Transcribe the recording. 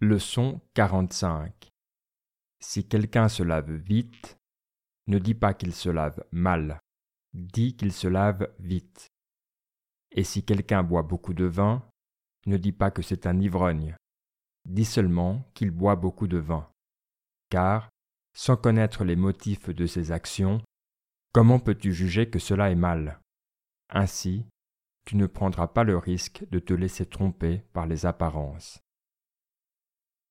Leçon 45 Si quelqu'un se lave vite, ne dis pas qu'il se lave mal, dis qu'il se lave vite. Et si quelqu'un boit beaucoup de vin, ne dis pas que c'est un ivrogne, dis seulement qu'il boit beaucoup de vin. Car, sans connaître les motifs de ses actions, comment peux-tu juger que cela est mal? Ainsi, tu ne prendras pas le risque de te laisser tromper par les apparences.